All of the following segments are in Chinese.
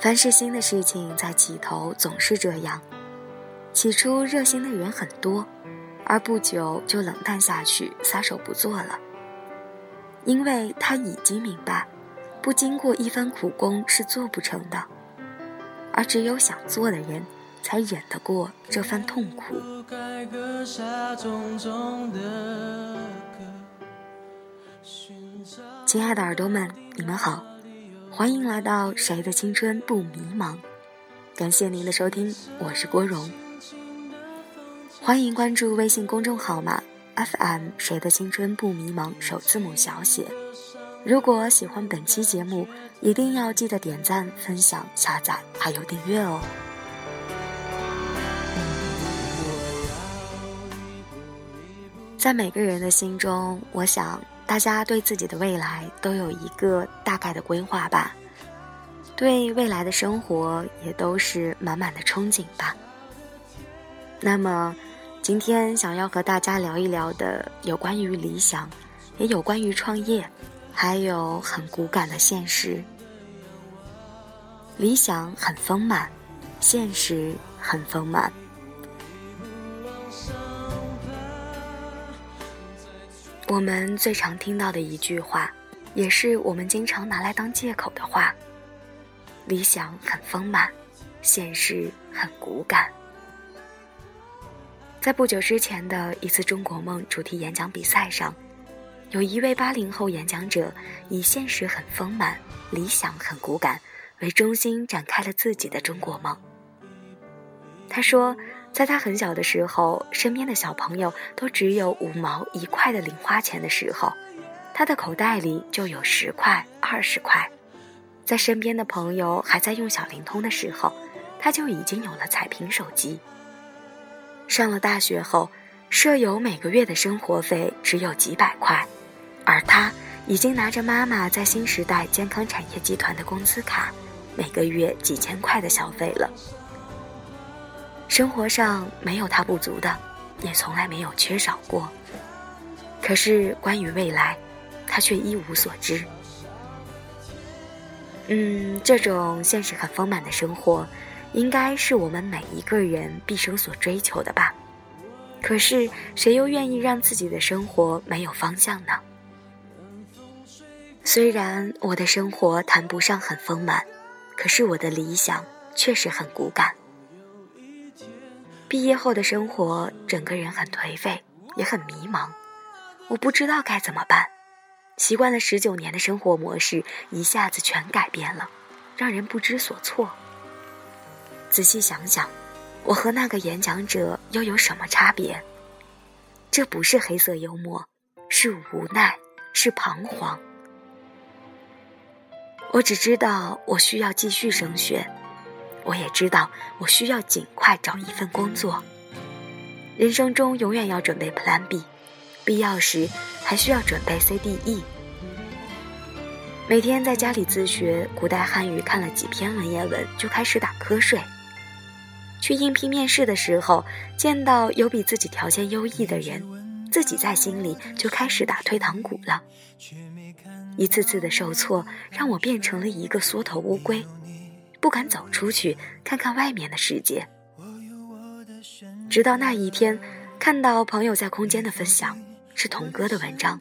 凡是新的事情，在起头总是这样。起初热心的人很多，而不久就冷淡下去，撒手不做了。因为他已经明白，不经过一番苦功是做不成的，而只有想做的人，才忍得过这番痛苦。亲爱的耳朵们，你们好。欢迎来到谁的青春不迷茫？感谢您的收听，我是郭荣。欢迎关注微信公众号码 FM 谁的青春不迷茫首字母小写。如果喜欢本期节目，一定要记得点赞、分享、下载还有订阅哦。在每个人的心中，我想。大家对自己的未来都有一个大概的规划吧，对未来的生活也都是满满的憧憬吧。那么，今天想要和大家聊一聊的，有关于理想，也有关于创业，还有很骨感的现实。理想很丰满，现实很丰满。我们最常听到的一句话，也是我们经常拿来当借口的话：理想很丰满，现实很骨感。在不久之前的一次中国梦主题演讲比赛上，有一位八零后演讲者以“现实很丰满，理想很骨感”为中心展开了自己的中国梦。他说。在他很小的时候，身边的小朋友都只有五毛一块的零花钱的时候，他的口袋里就有十块、二十块。在身边的朋友还在用小灵通的时候，他就已经有了彩屏手机。上了大学后，舍友每个月的生活费只有几百块，而他已经拿着妈妈在新时代健康产业集团的工资卡，每个月几千块的消费了。生活上没有他不足的，也从来没有缺少过。可是关于未来，他却一无所知。嗯，这种现实很丰满的生活，应该是我们每一个人毕生所追求的吧？可是谁又愿意让自己的生活没有方向呢？虽然我的生活谈不上很丰满，可是我的理想确实很骨感。毕业后的生活，整个人很颓废，也很迷茫。我不知道该怎么办。习惯了十九年的生活模式，一下子全改变了，让人不知所措。仔细想想，我和那个演讲者又有什么差别？这不是黑色幽默，是无奈，是彷徨。我只知道，我需要继续升学。我也知道，我需要尽快找一份工作。人生中永远要准备 Plan B，必要时还需要准备 C、D、E。每天在家里自学古代汉语，看了几篇文言文就开始打瞌睡。去应聘面试的时候，见到有比自己条件优异的人，自己在心里就开始打退堂鼓了。一次次的受挫，让我变成了一个缩头乌龟。不敢走出去看看外面的世界，直到那一天，看到朋友在空间的分享是童哥的文章。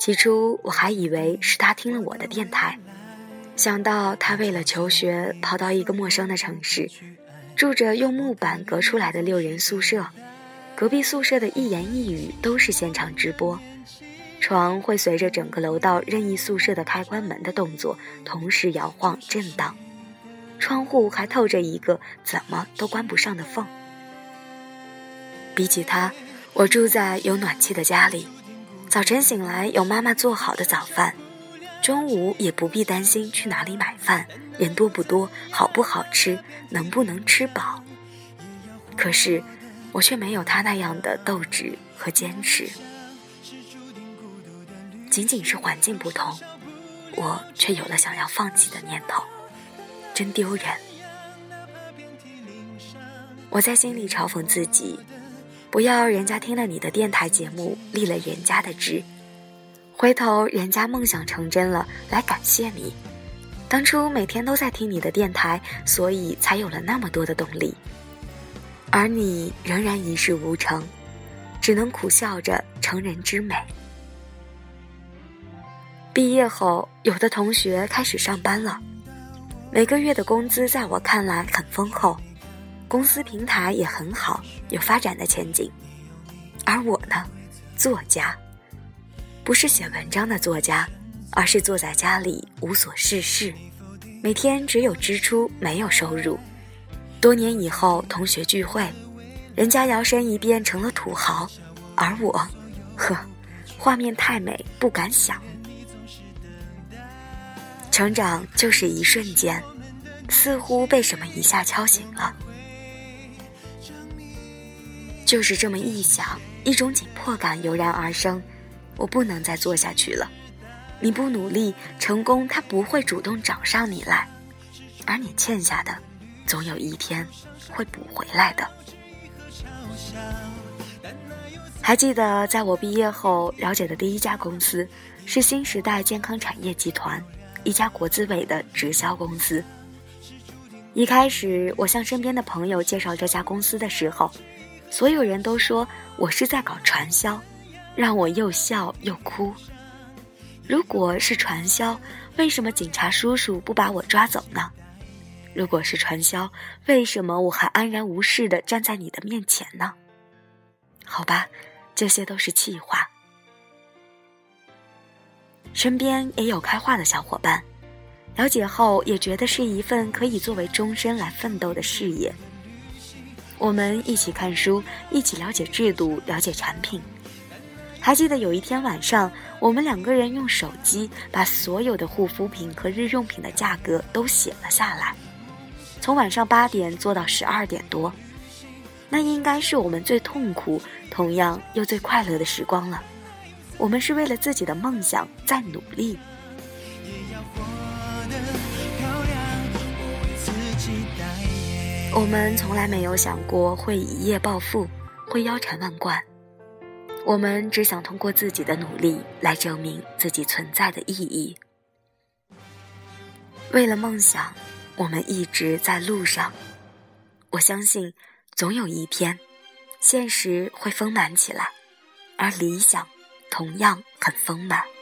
起初我还以为是他听了我的电台，想到他为了求学跑到一个陌生的城市，住着用木板隔出来的六人宿舍，隔壁宿舍的一言一语都是现场直播，床会随着整个楼道任意宿舍的开关门的动作同时摇晃震荡。窗户还透着一个怎么都关不上的缝。比起他，我住在有暖气的家里，早晨醒来有妈妈做好的早饭，中午也不必担心去哪里买饭，人多不多，好不好吃，能不能吃饱。可是，我却没有他那样的斗志和坚持。仅仅是环境不同，我却有了想要放弃的念头。真丢人！我在心里嘲讽自己，不要人家听了你的电台节目立了人家的志，回头人家梦想成真了来感谢你，当初每天都在听你的电台，所以才有了那么多的动力。而你仍然一事无成，只能苦笑着成人之美。毕业后，有的同学开始上班了，每个月的工资在我看来很丰厚，公司平台也很好，有发展的前景。而我呢，作家，不是写文章的作家，而是坐在家里无所事事，每天只有支出没有收入。多年以后，同学聚会，人家摇身一变成了土豪，而我，呵，画面太美，不敢想。成长就是一瞬间，似乎被什么一下敲醒了，就是这么一想。一种紧迫感油然而生，我不能再做下去了。你不努力，成功它不会主动找上你来，而你欠下的，总有一天会补回来的。还记得在我毕业后了解的第一家公司，是新时代健康产业集团，一家国资委的直销公司。一开始，我向身边的朋友介绍这家公司的时候。所有人都说我是在搞传销，让我又笑又哭。如果是传销，为什么警察叔叔不把我抓走呢？如果是传销，为什么我还安然无事的站在你的面前呢？好吧，这些都是气话。身边也有开化的小伙伴，了解后也觉得是一份可以作为终身来奋斗的事业。我们一起看书，一起了解制度，了解产品。还记得有一天晚上，我们两个人用手机把所有的护肤品和日用品的价格都写了下来，从晚上八点做到十二点多。那应该是我们最痛苦，同样又最快乐的时光了。我们是为了自己的梦想在努力。我们从来没有想过会一夜暴富，会腰缠万贯。我们只想通过自己的努力来证明自己存在的意义。为了梦想，我们一直在路上。我相信，总有一天，现实会丰满起来，而理想同样很丰满。